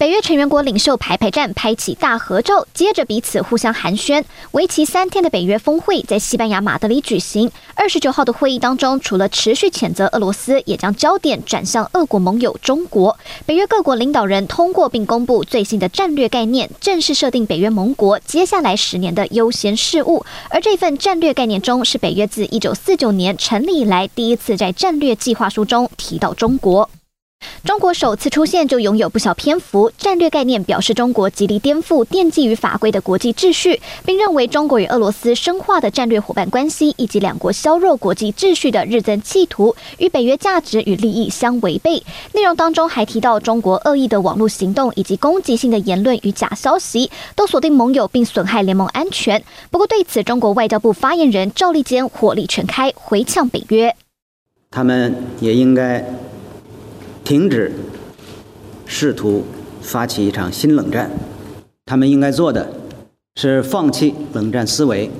北约成员国领袖排排站拍起大合照，接着彼此互相寒暄。为期三天的北约峰会在西班牙马德里举行。二十九号的会议当中，除了持续谴责俄罗斯，也将焦点转向俄国盟友中国。北约各国领导人通过并公布最新的战略概念，正式设定北约盟国接下来十年的优先事务。而这份战略概念中，是北约自一九四九年成立以来第一次在战略计划书中提到中国。中国首次出现就拥有不小篇幅。战略概念表示，中国极力颠覆奠基于法规的国际秩序，并认为中国与俄罗斯深化的战略伙伴关系以及两国削弱国际秩序的日增企图，与北约价值与利益相违背。内容当中还提到，中国恶意的网络行动以及攻击性的言论与假消息，都锁定盟友并损害联盟安全。不过，对此，中国外交部发言人赵立坚火力全开，回呛北约：他们也应该。停止试图发起一场新冷战，他们应该做的是放弃冷战思维、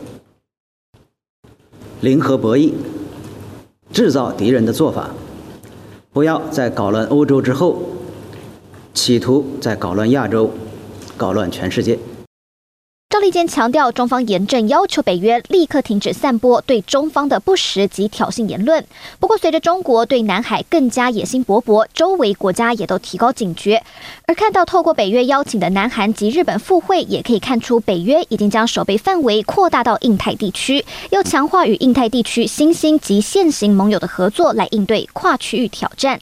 零和博弈、制造敌人的做法，不要在搞乱欧洲之后，企图在搞乱亚洲、搞乱全世界。赵立坚强调，中方严正要求北约立刻停止散播对中方的不实及挑衅言论。不过，随着中国对南海更加野心勃勃，周围国家也都提高警觉。而看到透过北约邀请的南韩及日本赴会，也可以看出北约已经将守备范围扩大到印太地区，要强化与印太地区新兴及现行盟友的合作，来应对跨区域挑战。